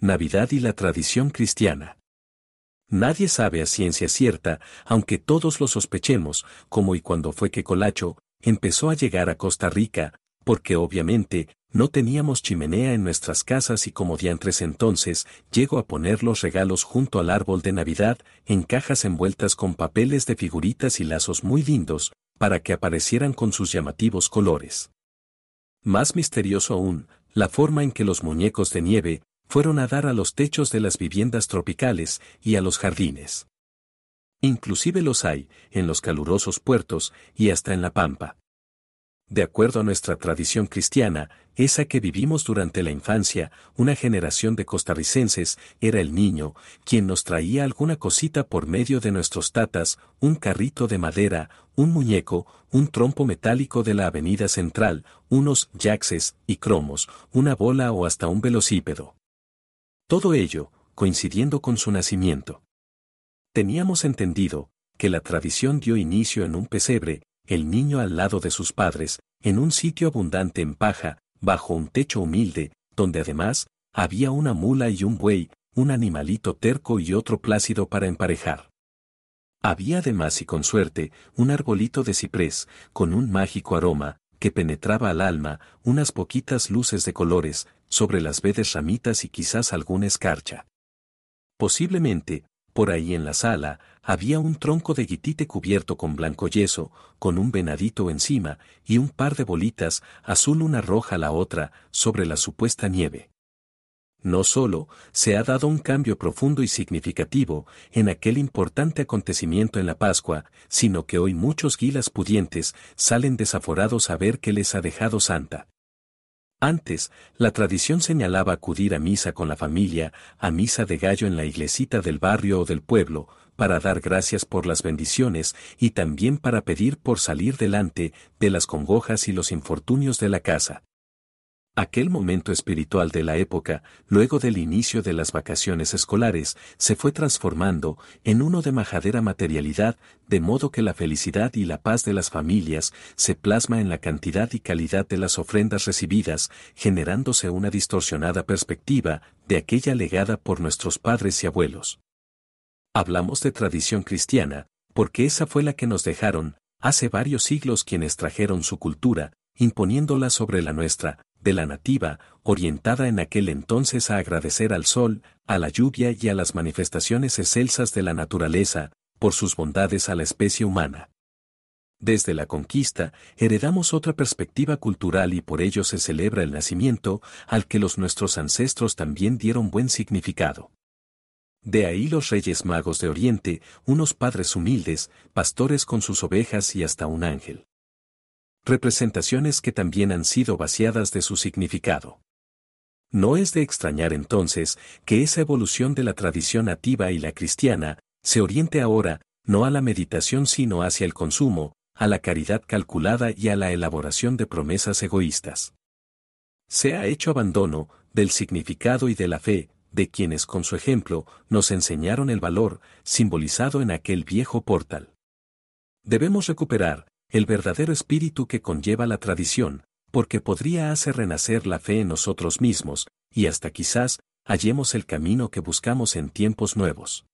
Navidad y la tradición cristiana. Nadie sabe a ciencia cierta, aunque todos lo sospechemos, como y cuando fue que Colacho empezó a llegar a Costa Rica, porque obviamente no teníamos chimenea en nuestras casas y como diantres entonces, llego a poner los regalos junto al árbol de Navidad, en cajas envueltas con papeles de figuritas y lazos muy lindos, para que aparecieran con sus llamativos colores. Más misterioso aún, la forma en que los muñecos de nieve fueron a dar a los techos de las viviendas tropicales y a los jardines. Inclusive los hay, en los calurosos puertos y hasta en la pampa de acuerdo a nuestra tradición cristiana, esa que vivimos durante la infancia, una generación de costarricenses, era el niño, quien nos traía alguna cosita por medio de nuestros tatas, un carrito de madera, un muñeco, un trompo metálico de la avenida central, unos jaxes y cromos, una bola o hasta un velocípedo. Todo ello, coincidiendo con su nacimiento. Teníamos entendido, que la tradición dio inicio en un pesebre, el niño al lado de sus padres, en un sitio abundante en paja, bajo un techo humilde, donde además, había una mula y un buey, un animalito terco y otro plácido para emparejar. Había además y con suerte, un arbolito de ciprés, con un mágico aroma, que penetraba al alma, unas poquitas luces de colores, sobre las verdes ramitas y quizás alguna escarcha. Posiblemente, por ahí en la sala, había un tronco de guitite cubierto con blanco yeso, con un venadito encima, y un par de bolitas, azul una roja la otra, sobre la supuesta nieve. No solo se ha dado un cambio profundo y significativo en aquel importante acontecimiento en la Pascua, sino que hoy muchos guilas pudientes salen desaforados a ver qué les ha dejado Santa. Antes, la tradición señalaba acudir a misa con la familia, a misa de gallo en la iglesita del barrio o del pueblo, para dar gracias por las bendiciones y también para pedir por salir delante de las congojas y los infortunios de la casa. Aquel momento espiritual de la época, luego del inicio de las vacaciones escolares, se fue transformando en uno de majadera materialidad, de modo que la felicidad y la paz de las familias se plasma en la cantidad y calidad de las ofrendas recibidas, generándose una distorsionada perspectiva de aquella legada por nuestros padres y abuelos. Hablamos de tradición cristiana, porque esa fue la que nos dejaron, hace varios siglos quienes trajeron su cultura, imponiéndola sobre la nuestra, de la nativa, orientada en aquel entonces a agradecer al sol, a la lluvia y a las manifestaciones excelsas de la naturaleza, por sus bondades a la especie humana. Desde la conquista, heredamos otra perspectiva cultural y por ello se celebra el nacimiento, al que los nuestros ancestros también dieron buen significado. De ahí los reyes magos de Oriente, unos padres humildes, pastores con sus ovejas y hasta un ángel representaciones que también han sido vaciadas de su significado. No es de extrañar entonces que esa evolución de la tradición nativa y la cristiana se oriente ahora no a la meditación sino hacia el consumo, a la caridad calculada y a la elaboración de promesas egoístas. Se ha hecho abandono del significado y de la fe de quienes con su ejemplo nos enseñaron el valor simbolizado en aquel viejo portal. Debemos recuperar, el verdadero espíritu que conlleva la tradición, porque podría hacer renacer la fe en nosotros mismos, y hasta quizás hallemos el camino que buscamos en tiempos nuevos.